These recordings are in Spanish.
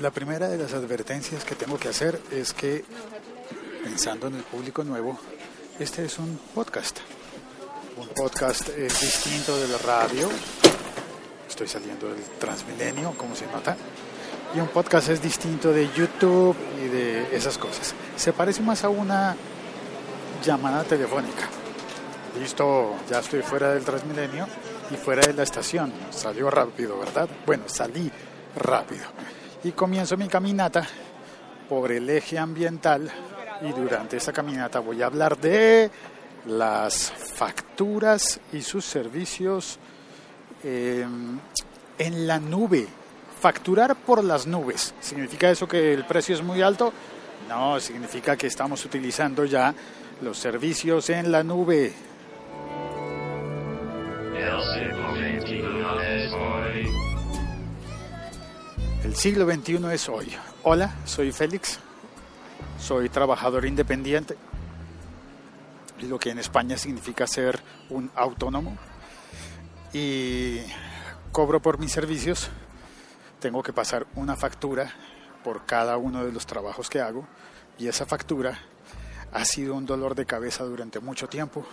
La primera de las advertencias que tengo que hacer es que, pensando en el público nuevo, este es un podcast. Un podcast es distinto de la radio. Estoy saliendo del Transmilenio, como se nota. Y un podcast es distinto de YouTube y de esas cosas. Se parece más a una llamada telefónica. Listo, ya estoy fuera del Transmilenio y fuera de la estación. Salió rápido, ¿verdad? Bueno, salí rápido y comienzo mi caminata por el eje ambiental y durante esta caminata voy a hablar de las facturas y sus servicios em, en la nube. Facturar por las nubes. ¿Significa eso que el precio es muy alto? No, significa que estamos utilizando ya los servicios en la nube. El siglo XXI es hoy. Hola, soy Félix, soy trabajador independiente, lo que en España significa ser un autónomo, y cobro por mis servicios. Tengo que pasar una factura por cada uno de los trabajos que hago, y esa factura ha sido un dolor de cabeza durante mucho tiempo,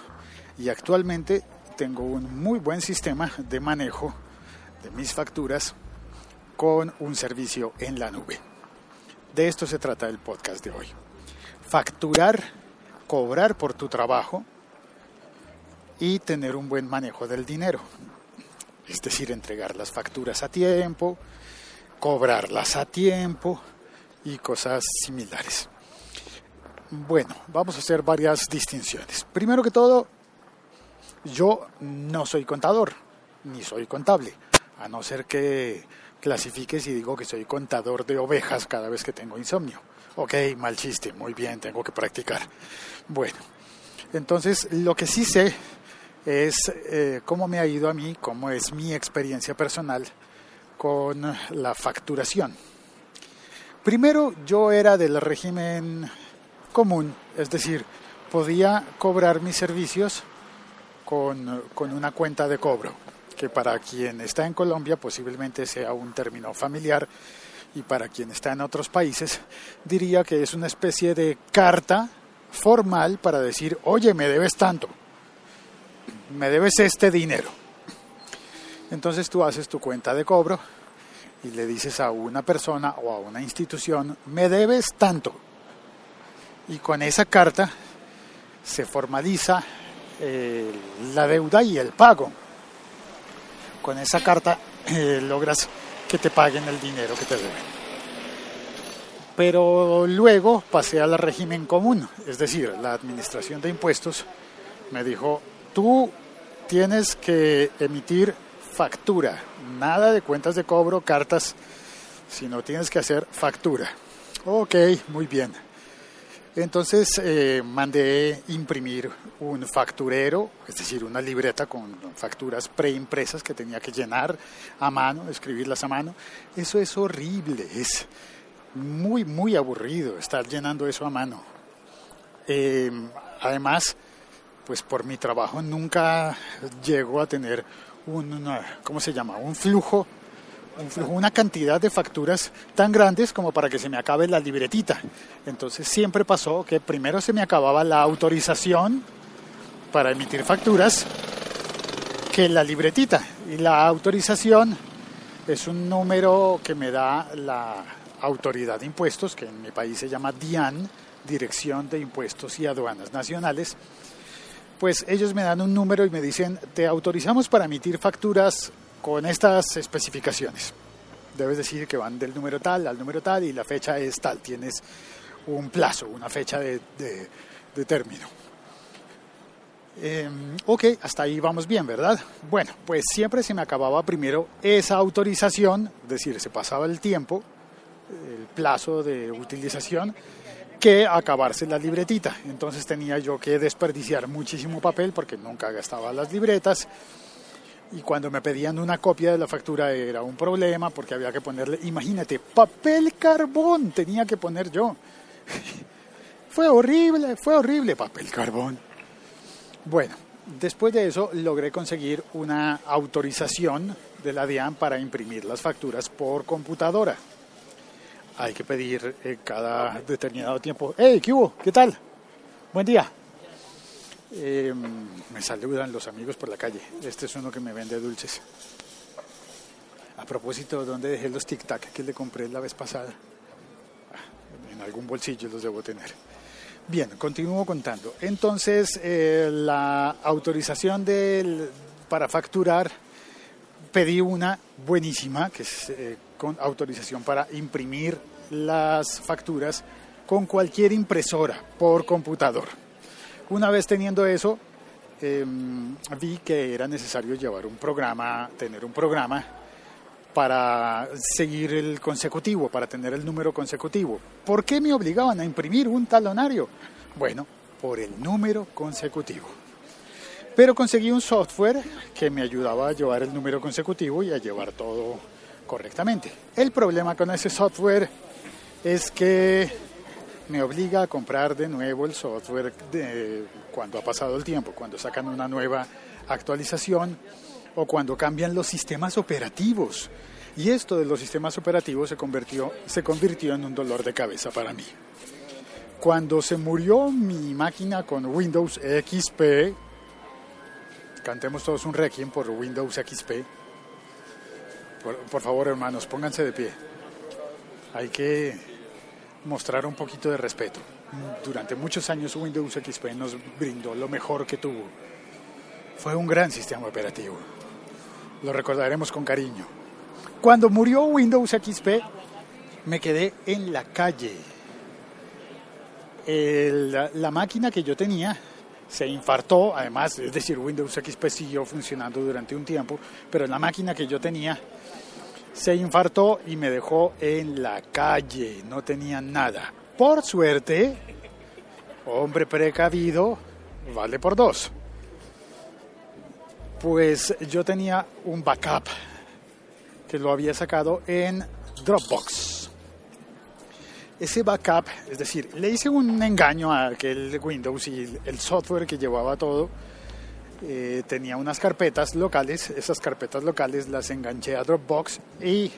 y actualmente tengo un muy buen sistema de manejo de mis facturas con un servicio en la nube. De esto se trata el podcast de hoy. Facturar, cobrar por tu trabajo y tener un buen manejo del dinero. Es decir, entregar las facturas a tiempo, cobrarlas a tiempo y cosas similares. Bueno, vamos a hacer varias distinciones. Primero que todo, yo no soy contador, ni soy contable, a no ser que clasifiques y digo que soy contador de ovejas cada vez que tengo insomnio. Ok, mal chiste, muy bien, tengo que practicar. Bueno, entonces lo que sí sé es eh, cómo me ha ido a mí, cómo es mi experiencia personal con la facturación. Primero yo era del régimen común, es decir, podía cobrar mis servicios con, con una cuenta de cobro que para quien está en Colombia posiblemente sea un término familiar y para quien está en otros países diría que es una especie de carta formal para decir, oye, me debes tanto, me debes este dinero. Entonces tú haces tu cuenta de cobro y le dices a una persona o a una institución, me debes tanto. Y con esa carta se formaliza eh, la deuda y el pago con esa carta eh, logras que te paguen el dinero que te deben. Pero luego pasé al régimen común, es decir, la administración de impuestos me dijo, tú tienes que emitir factura, nada de cuentas de cobro, cartas, sino tienes que hacer factura. Ok, muy bien. Entonces eh, mandé imprimir un facturero, es decir, una libreta con facturas preimpresas que tenía que llenar a mano, escribirlas a mano. Eso es horrible, es muy, muy aburrido estar llenando eso a mano. Eh, además, pues por mi trabajo nunca llego a tener un, ¿cómo se llama? Un flujo una cantidad de facturas tan grandes como para que se me acabe la libretita. Entonces siempre pasó que primero se me acababa la autorización para emitir facturas que la libretita. Y la autorización es un número que me da la autoridad de impuestos, que en mi país se llama DIAN, Dirección de Impuestos y Aduanas Nacionales. Pues ellos me dan un número y me dicen, te autorizamos para emitir facturas con estas especificaciones. Debes decir que van del número tal al número tal y la fecha es tal. Tienes un plazo, una fecha de, término. Em, ok, hasta ahí vamos bien, ¿verdad? Bueno, pues siempre se me acababa primero esa autorización, es decir, se pasaba el tiempo, el plazo de utilización, que acabarse la libretita. Entonces tenía yo que desperdiciar muchísimo papel porque nunca gastaba las libretas y cuando me pedían una copia de la factura era un problema porque había que ponerle, imagínate, papel carbón tenía que poner yo. fue horrible, fue horrible papel carbón. Bueno, después de eso logré conseguir una autorización de la DIAN para imprimir las facturas por computadora. hay que pedir eh, cada determinado tiempo. ¡Hey, qué hubo! ¿Qué tal? Buen día. Eh, me saludan los amigos por la calle. Este es uno que me vende dulces. A propósito, ¿dónde dejé los tic-tac que le compré la vez pasada? Ah, en algún bolsillo los debo tener. Bien, continúo contando. Entonces, eh, la autorización del, para facturar, pedí una buenísima, que es eh, con autorización para imprimir las facturas con cualquier impresora por computador. Una vez teniendo eso, em, vi que era necesario llevar un programa, tener un programa para seguir el consecutivo, para tener el número consecutivo. ¿Por qué me obligaban a imprimir un talonario? Bueno, por el número consecutivo. Pero conseguí un software que me ayudaba a llevar el número consecutivo y a llevar todo correctamente. El problema con ese software es que me obliga a comprar de nuevo el software de cuando ha pasado el tiempo, cuando sacan una nueva actualización o cuando cambian los sistemas operativos. Y esto de los sistemas operativos se convirtió, se convirtió en un dolor de cabeza para mí. Cuando se murió mi máquina con Windows XP, Cantemos todos un requiem por Windows XP. Por, favor, hermanos, pónganse de pie. Hay que mostrar un poquito de respeto. Durante muchos años Windows XP nos brindó lo mejor que tuvo. Fue un gran sistema operativo. Lo recordaremos con cariño. Cuando murió Windows XP, me quedé en la calle. la máquina que yo tenía se infartó, además, es decir, Windows XP siguió funcionando durante un tiempo, pero la máquina que yo tenía se infartó y me dejó en la calle, no tenía nada. Por suerte, hombre precavido, vale por dos. Pues yo tenía un backup que lo había sacado en Dropbox ese backup, es decir, le hice un engaño a aquel Windows y el software que llevaba todo eh, tenía unas carpetas locales, esas carpetas locales las enganché a Dropbox y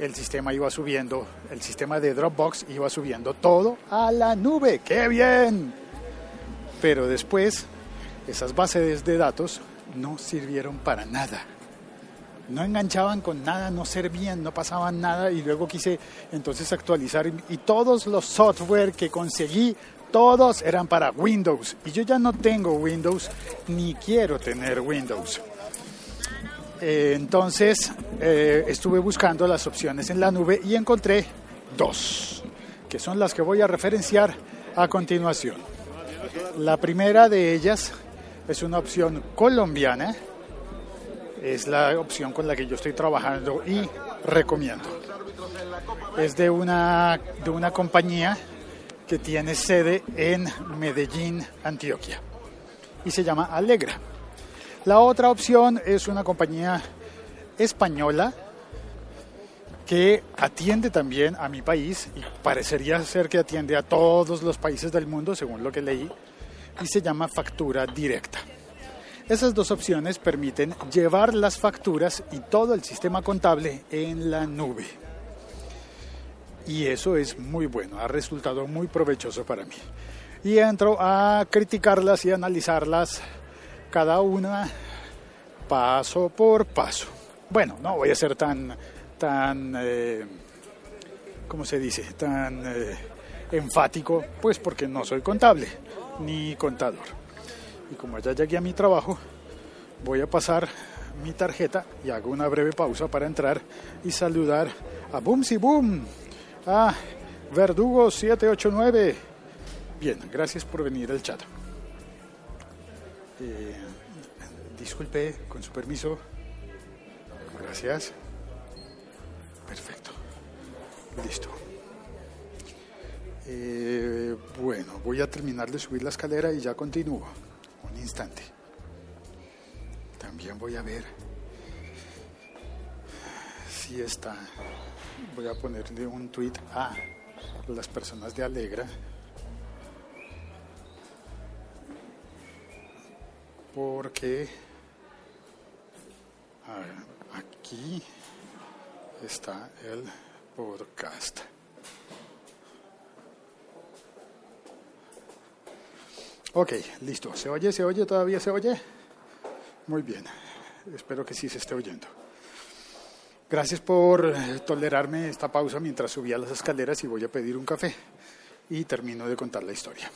el sistema iba subiendo, el sistema de Dropbox iba subiendo todo a la nube, ¡qué bien! Pero después esas bases de datos no sirvieron para nada no enganchaban con nada, no servían, no pasaban nada y luego quise entonces actualizar y todos los software que conseguí, todos eran para Windows y yo ya no tengo Windows ni quiero tener Windows. Eh, entonces eh, estuve buscando las opciones en la nube y encontré dos, que son las que voy a referenciar a continuación. La primera de ellas es una opción colombiana es la opción con la que yo estoy trabajando y recomiendo. Es de una, de una compañía que tiene sede en Medellín, Antioquia, y se llama Alegra. La otra opción es una compañía española que atiende también a mi país y parecería ser que atiende a todos los países del mundo, según lo que leí, y se llama Factura Directa. Esas dos opciones permiten llevar las facturas y todo el sistema contable en la nube. Y eso es muy bueno, ha resultado muy provechoso para mí. Y entro a criticarlas y analizarlas cada una paso por paso. Bueno, no voy a ser tan, tan, eh, ¿cómo se dice? Tan eh, enfático, pues porque no soy contable ni contador. Y como ya llegué a mi trabajo, voy a pasar mi tarjeta y hago una breve pausa para entrar y saludar a Boomsy Boom, a Verdugo 789. Bien, gracias por venir al chat. Eh, disculpe, con su permiso. Gracias. Perfecto. Listo. Eh, bueno, voy a terminar de subir la escalera y ya continúo instante. También voy a ver si está. Voy a ponerle un tweet a las personas de Alegra. Porque aquí está el podcast. Ok, listo. ¿Se oye? ¿Se oye? ¿Todavía se oye? Muy bien. Espero que sí se esté oyendo. Gracias por tolerarme esta pausa mientras subía las escaleras y voy a pedir un café. Y termino de contar la historia.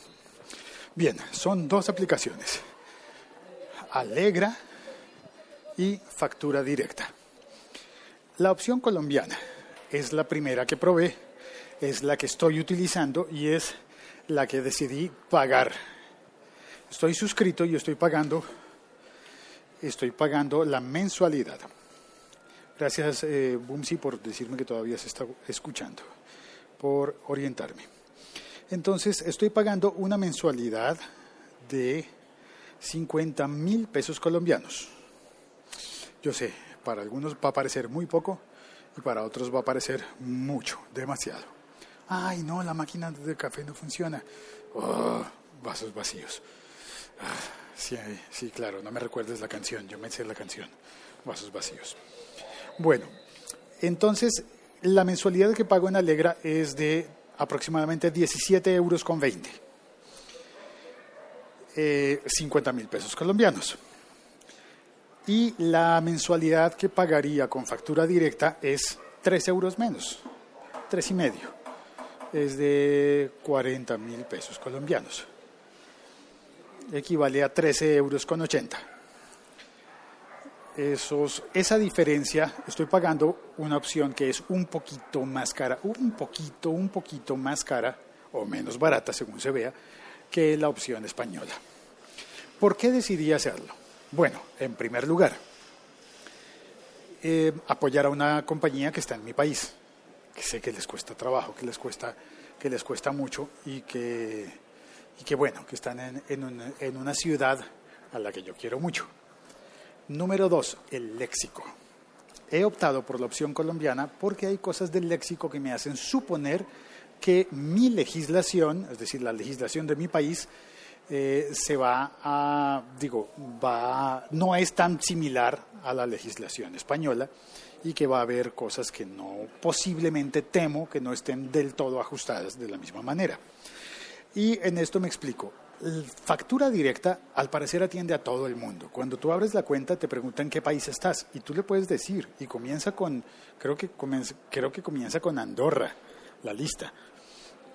Bien, son dos aplicaciones. Alegra y factura directa. La opción colombiana es la primera que probé, es la que estoy utilizando y es la que decidí pagar Estoy suscrito y estoy pagando, estoy pagando la mensualidad. Gracias, eh, Bumsi, por decirme que todavía se está escuchando, por orientarme. Entonces, estoy pagando una mensualidad de 50 mil pesos colombianos. Yo sé, para algunos va a parecer muy poco y para otros va a parecer mucho, demasiado. Ay, no, la máquina de café no funciona. Oh, vasos vacíos. Sí, sí, claro, no me recuerdes la canción, yo me sé la canción, Vasos Vacíos. Bueno, entonces la mensualidad que pago en Alegra es de aproximadamente 17 euros con 20. 50 eh, mil pesos colombianos. Y la mensualidad que pagaría con factura directa es 3 euros menos, 3 y medio. Es de 40 mil pesos colombianos equivale a 13 euros con 80. Esos, esa diferencia estoy pagando una opción que es un poquito más cara, un poquito, un poquito más cara o menos barata según se vea que la opción española. ¿Por qué decidí hacerlo? Bueno, en primer lugar, eh, apoyar a una compañía que está en mi país, que sé que les cuesta trabajo, que les cuesta, que les cuesta mucho y que y que bueno, que están en, en, una ciudad a la que yo quiero mucho. Número dos, el léxico. He optado por la opción colombiana porque hay cosas del léxico que me hacen suponer que mi legislación, es decir, la legislación de mi país, eh, se va a, digo, va, no es tan similar a la legislación española y que va a haber cosas que no, posiblemente temo que no estén del todo ajustadas de la misma manera. Y en esto me explico. Factura directa al parecer atiende a todo el mundo. Cuando tú abres la cuenta te preguntan qué país estás y tú le puedes decir y comienza con, creo que comienza, creo que comienza con Andorra, la lista,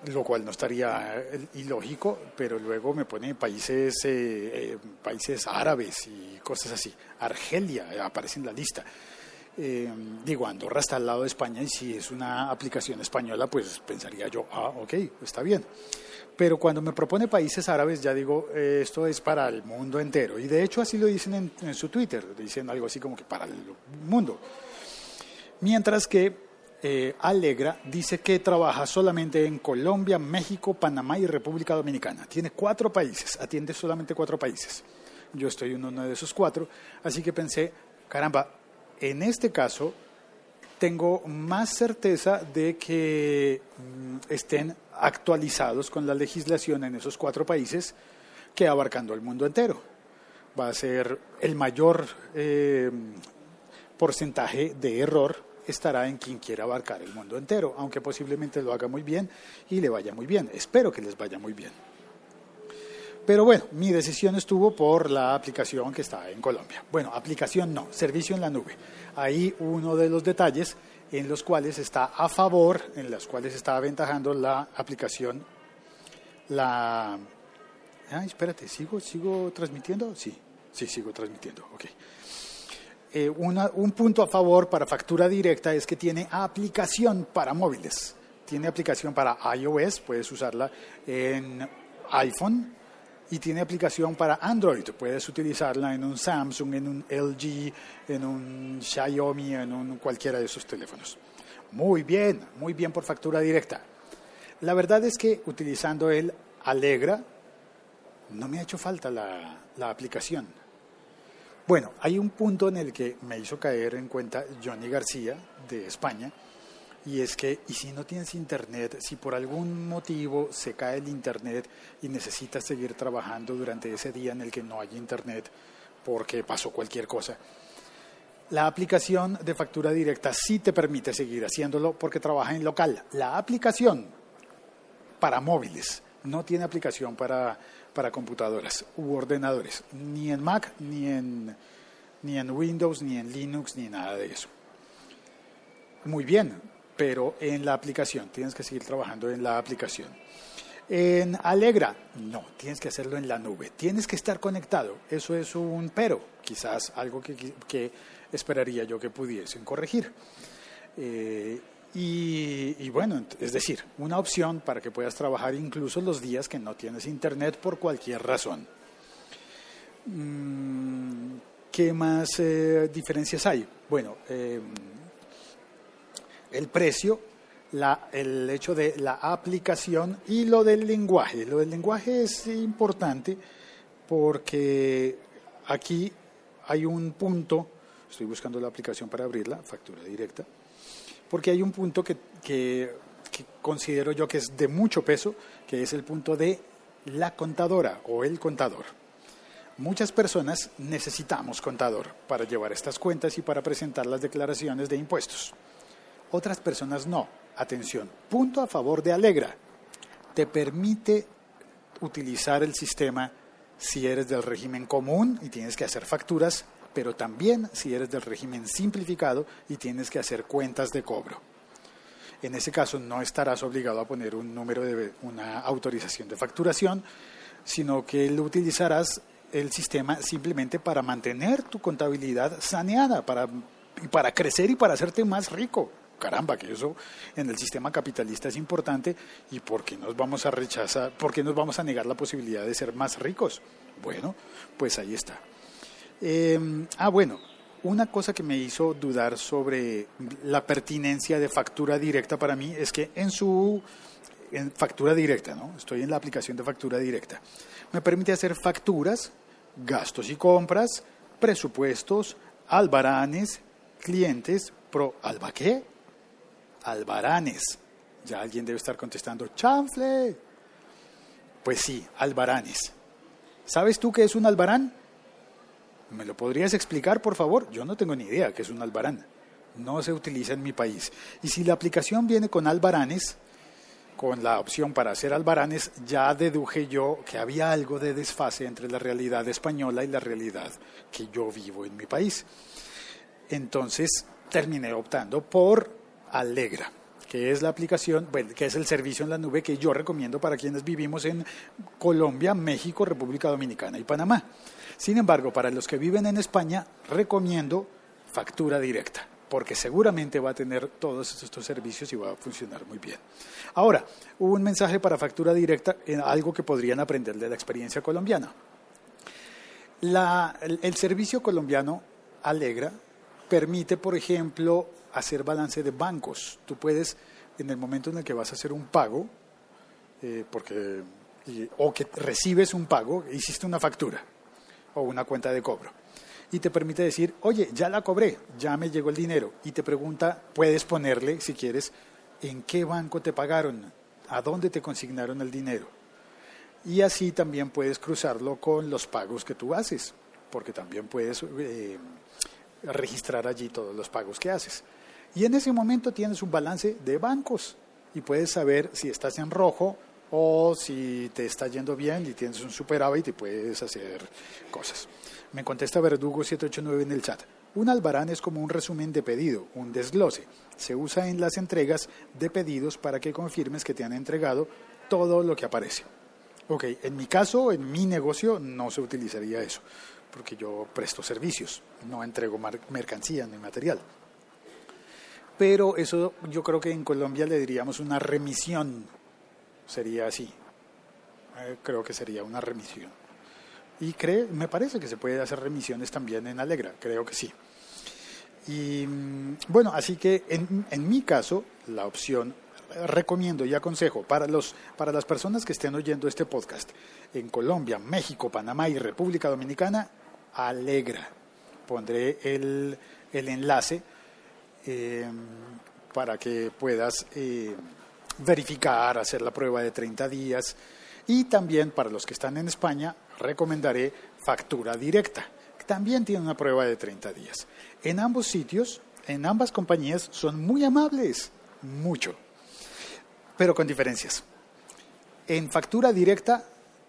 lo cual no estaría eh, ilógico, pero luego me pone países, eh, eh, países árabes y cosas así. Argelia aparece en la lista. Digo, Andorra está al lado de España y si es una aplicación española, pues pensaría yo, ah, ok, está bien pero cuando me propone países árabes ya digo, eh, esto es para el mundo entero. Y de hecho así lo dicen en, su Twitter, dicen algo así como que para el mundo. Mientras que eh, Alegra dice que trabaja solamente en Colombia, México, Panamá y República Dominicana. Tiene cuatro países, atiende solamente cuatro países. Yo estoy en uno de esos cuatro, así que pensé, caramba, en este caso tengo más certeza de que mm, estén actualizados con la legislación en esos cuatro países que abarcando el mundo entero. Va a ser el mayor eh, porcentaje de error estará en quien quiera abarcar el mundo entero, aunque posiblemente lo haga muy bien y le vaya muy bien. Espero que les vaya muy bien. Pero bueno, mi decisión estuvo por la aplicación que está en Colombia. Bueno, aplicación no, servicio en la nube. Ahí uno de los detalles en los cuales está a favor, en los cuales está aventajando la aplicación, la... Ah, espérate, ¿sigo, ¿sigo transmitiendo? Sí, sí, sigo transmitiendo, ok. Eh, un punto a favor para factura directa es que tiene aplicación para móviles. Tiene aplicación para iOS, puedes usarla en iPhone, y tiene aplicación para Android. Puedes utilizarla en un Samsung, en un LG, en un Xiaomi, en un cualquiera de esos teléfonos. Muy bien, muy bien por factura directa. La verdad es que utilizando el Alegra no me ha hecho falta la, la aplicación. Bueno, hay un punto en el que me hizo caer en cuenta Johnny García de España y es que, y si no tienes internet, si por algún motivo se cae el internet y necesitas seguir trabajando durante ese día en el que no hay internet porque pasó cualquier cosa, La aplicación de factura directa sí te permite seguir haciéndolo porque trabaja en local. La aplicación para móviles no tiene aplicación para, para computadoras u ordenadores, ni en Mac, ni en, ni en Windows, ni en Linux, ni nada de eso. Muy bien, pero en la aplicación, tienes que seguir trabajando en la aplicación. En Alegra, no, tienes que hacerlo en la nube, tienes que estar conectado, eso es un pero, quizás algo que, esperaría yo que pudiesen corregir. Eh, y, bueno, es decir, una opción para que puedas trabajar incluso los días que no tienes internet por cualquier razón. Mm, ¿Qué más eh, diferencias hay? Bueno, eh, el precio el hecho de la aplicación y lo del lenguaje. Lo del lenguaje es importante porque aquí hay un punto, estoy buscando la aplicación para abrirla, factura directa, porque hay un punto que, que, que considero yo que es de mucho peso, que es el punto de la contadora o el contador. Muchas personas necesitamos contador para llevar estas cuentas y para presentar las declaraciones de impuestos. Otras personas no. Atención, punto a favor de Alegra. Te permite utilizar el sistema si eres del régimen común y tienes que hacer facturas, pero también si eres del régimen simplificado y tienes que hacer cuentas de cobro. En ese caso no estarás obligado a poner un número de una autorización de facturación, sino que lo utilizarás el sistema simplemente para mantener tu contabilidad saneada, para, para crecer y para hacerte más rico caramba, que eso en el sistema capitalista es importante y ¿por qué nos vamos a rechazar, por qué nos vamos a negar la posibilidad de ser más ricos? Bueno, pues ahí está. Em, ah, bueno, una cosa que me hizo dudar sobre la pertinencia de factura directa para mí es que en su factura directa, ¿no? Estoy en la aplicación de factura directa. Me permite hacer facturas, gastos y compras, presupuestos, albaranes, clientes, pro alba qué? Albaranes. Ya alguien debe estar contestando, chanfle. Pues sí, albaranes. ¿Sabes tú qué es un albarán? ¿Me lo podrías explicar, por favor? Yo no tengo ni idea qué es un albarán. No se utiliza en mi país. Y si la aplicación viene con albaranes, con la opción para hacer albaranes, ya deduje yo que había algo de desfase entre la realidad española y la realidad que yo vivo en mi país. Entonces terminé optando por Alegra, que es la aplicación, bueno, que es el servicio en la nube que yo recomiendo para quienes vivimos en Colombia, México, República Dominicana y Panamá. Sin embargo, para los que viven en España, recomiendo factura directa, porque seguramente va a tener todos estos servicios y va a funcionar muy bien. Ahora, un mensaje para factura directa, en algo que podrían aprender de la experiencia colombiana. el servicio colombiano Alegra permite, por ejemplo, hacer balance de bancos. Tú puedes, en el momento en el que vas a hacer un pago, eh, porque, o que recibes un pago, hiciste una factura o una cuenta de cobro. Y te permite decir, oye, ya la cobré, ya me llegó el dinero. Y te pregunta, puedes ponerle, si quieres, en qué banco te pagaron, a dónde te consignaron el dinero. Y así también puedes cruzarlo con los pagos que tú haces, porque también puedes eh, registrar allí todos los pagos que haces. Y en ese momento tienes un balance de bancos y puedes saber si estás en rojo o si te está yendo bien y tienes un superávit y puedes hacer cosas. Me contesta Verdugo 789 en el chat. Un albarán es como un resumen de pedido, un desglose. Se usa en las entregas de pedidos para que confirmes que te han entregado todo lo que aparece. Ok, en mi caso, en mi negocio, no se utilizaría eso, porque yo presto servicios, no entrego mercancía ni material pero eso yo creo que en Colombia le diríamos una remisión, sería así, eh, creo que sería una remisión. Y cree, me parece que se puede hacer remisiones también en Alegra, creo que sí. Y mm, bueno, así que en, en mi caso, la opción recomiendo y aconsejo para, los, para las personas que estén oyendo este podcast en Colombia, México, Panamá y República Dominicana, Alegra. Pondré el, el enlace Em, para que puedas eh, verificar, hacer la prueba de 30 días. Y también para los que están en España, recomendaré factura directa. también tiene una prueba de 30 días. En ambos sitios, en ambas compañías, son muy amables, mucho, pero con diferencias. En factura directa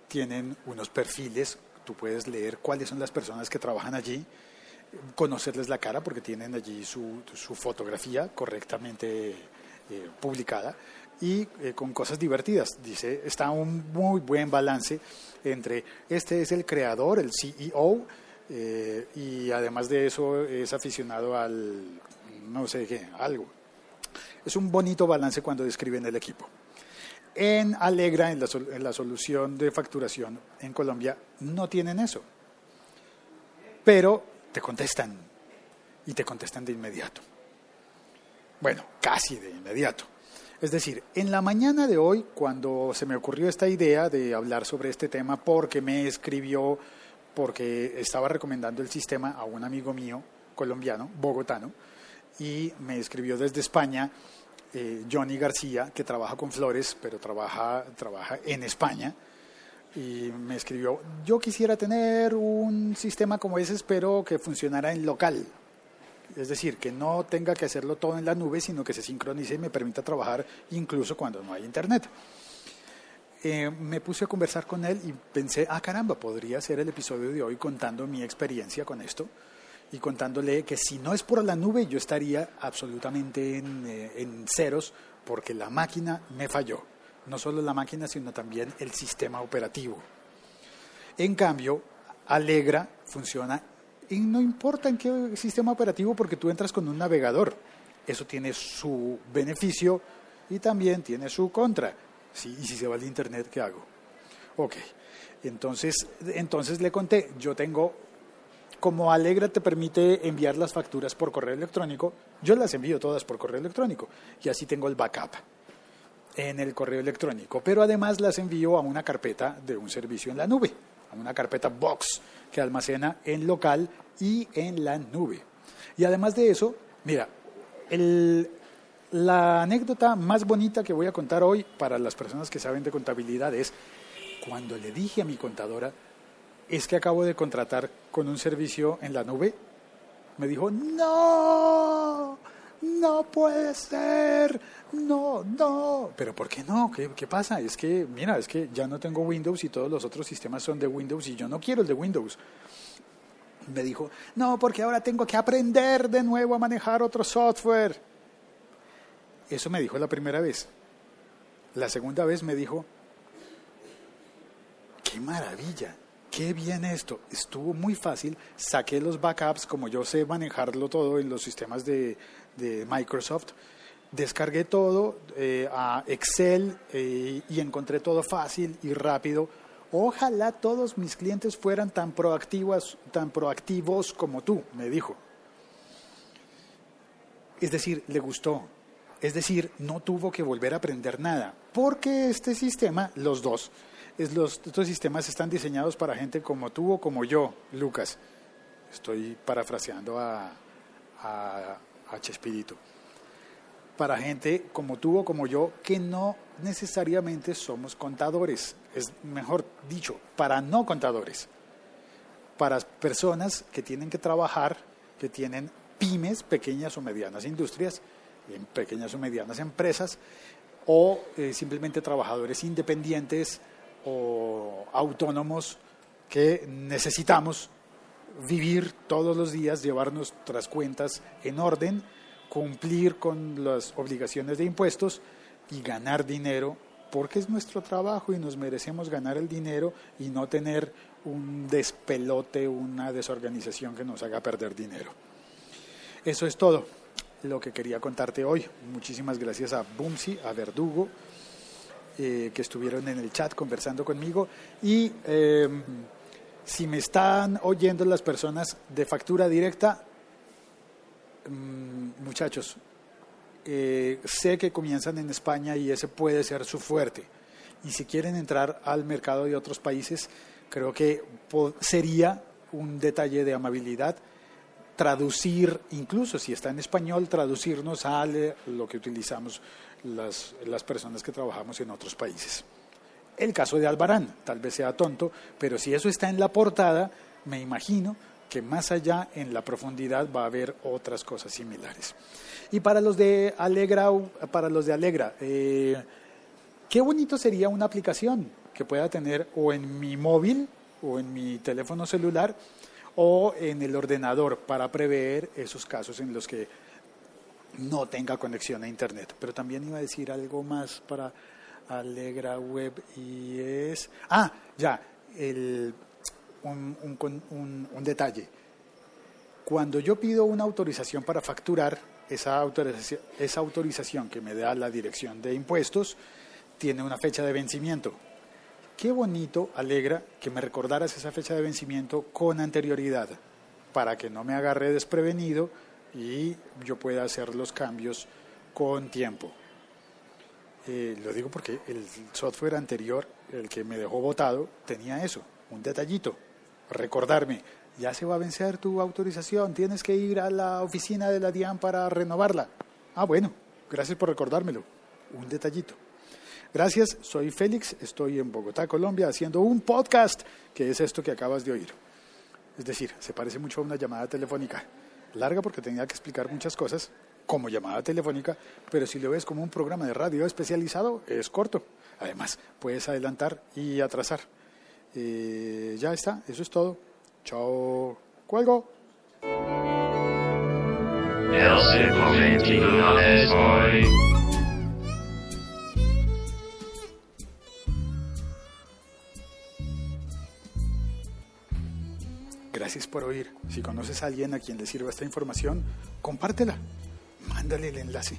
tienen unos perfiles, tú puedes leer cuáles son las personas que trabajan allí, conocerles la cara porque tienen allí su, fotografía correctamente eh, publicada y eh, con cosas divertidas. Dice, está un muy buen balance entre este es el creador, el CEO, eh, y además de eso es aficionado al, no sé qué, algo. Es un bonito balance cuando describen el equipo. En Alegra, en la, la solución de facturación en Colombia, no tienen eso. Pero te contestan y te contestan de inmediato. Bueno, casi de inmediato. Es decir, en la mañana de hoy, cuando se me ocurrió esta idea de hablar sobre este tema, porque me escribió, porque estaba recomendando el sistema a un amigo mío, colombiano, bogotano, y me escribió desde España eh, Johnny García, que trabaja con flores, pero trabaja, trabaja en España, y me escribió, yo quisiera tener un sistema como ese, pero que funcionara en local, es decir, que no tenga que hacerlo todo en la nube, sino que se sincronice y me permita trabajar incluso cuando no hay internet. Eh, me puse a conversar con él y pensé, ah caramba, podría ser el episodio de hoy contando mi experiencia con esto y contándole que si no es por la nube yo estaría absolutamente en, eh, en ceros porque la máquina me falló. No solo la máquina, sino también el sistema operativo. En cambio, Alegra funciona y no importa en qué sistema operativo porque tú entras con un navegador. Eso tiene su beneficio y también tiene su contra. ¿Sí? Y si se va al internet, ¿qué hago? Ok, entonces, entonces le conté, yo tengo, como Alegra te permite enviar las facturas por correo electrónico, yo las envío todas por correo electrónico y así tengo el backup en el correo electrónico, pero además las envío a una carpeta de un servicio en la nube a una carpeta box que almacena en local y en la nube. Y además de eso, mira, la anécdota más bonita que voy a contar hoy para las personas que saben de contabilidad es cuando le dije a mi contadora, es que acabo de contratar con un servicio en la nube, me dijo, no, no puede ser, no, no. Pero ¿por qué no? ¿Qué, ¿Qué, pasa? Es que, mira, es que ya no tengo Windows y todos los otros sistemas son de Windows y yo no quiero el de Windows. Me dijo, no, porque ahora tengo que aprender de nuevo a manejar otro software. Eso me dijo la primera vez. La segunda vez me dijo, qué maravilla, qué bien esto. Estuvo muy fácil, saqué los backups, como yo sé manejarlo todo en los sistemas de, Microsoft descargué todo eh, a Excel eh, y encontré todo fácil y rápido. Ojalá todos mis clientes fueran tan proactivos, tan proactivos como tú, me dijo. Es decir, le gustó. Es decir, no tuvo que volver a aprender nada, porque este sistema, los dos, los, estos sistemas están diseñados para gente como tú o como yo, Lucas. Estoy parafraseando a, a, a Chespirito. Para gente como tú o como yo que no necesariamente somos contadores, es mejor dicho, para no contadores, para personas que tienen que trabajar, que tienen pymes, pequeñas o medianas industrias, en pequeñas o medianas empresas, o eh, simplemente trabajadores independientes o autónomos que necesitamos vivir todos los días, llevar nuestras cuentas en orden, cumplir con las obligaciones de impuestos y ganar dinero, porque es nuestro trabajo y nos merecemos ganar el dinero y no tener un despelote, una desorganización que nos haga perder dinero. Eso es todo lo que quería contarte hoy. Muchísimas gracias a Bumsi, a Verdugo, eh, que estuvieron en el chat conversando conmigo. Y em, si me están oyendo las personas de factura directa, Mm, muchachos, eh, sé que comienzan en España y ese puede ser su fuerte. Y si quieren entrar al mercado de otros países, creo que sería un detalle de amabilidad traducir, incluso si está en español, traducirnos a lo que utilizamos las, las personas que trabajamos en otros países. El caso de Albarán, tal vez sea tonto, pero si eso está en la portada, me imagino que más allá en la profundidad va a haber otras cosas similares. Y para los de Alegra, para los de Alegra, eh, qué bonito sería una aplicación que pueda tener o en mi móvil o en mi teléfono celular o en el ordenador para prever esos casos en los que no tenga conexión a internet. Pero también iba a decir algo más para Alegra Web y es... Ah, ya, el, un, un, un, detalle. Cuando yo pido una autorización para facturar, esa autorización, esa autorización que me da la dirección de impuestos tiene una fecha de vencimiento. Qué bonito, alegra, que me recordaras esa fecha de vencimiento con anterioridad, para que no me agarre desprevenido y yo pueda hacer los cambios con tiempo. Eh, lo digo porque el software anterior, el que me dejó votado, tenía eso, un detallito, recordarme, ya se va a vencer tu autorización, tienes que ir a la oficina de la DIAN para renovarla. Ah, bueno, gracias por recordármelo, un detallito. Gracias, soy Félix, estoy en Bogotá, Colombia, haciendo un podcast, que es esto que acabas de oír. Es decir, se parece mucho a una llamada telefónica. Larga porque tenía que explicar muchas cosas, como llamada telefónica, pero si lo ves como un programa de radio especializado, es corto. Además, puedes adelantar y atrasar. Eh, ya está, eso es todo. Chao. Cuelgo. Gracias por oír. Si conoces a alguien a quien le sirva esta información, compártela. Mándale el enlace.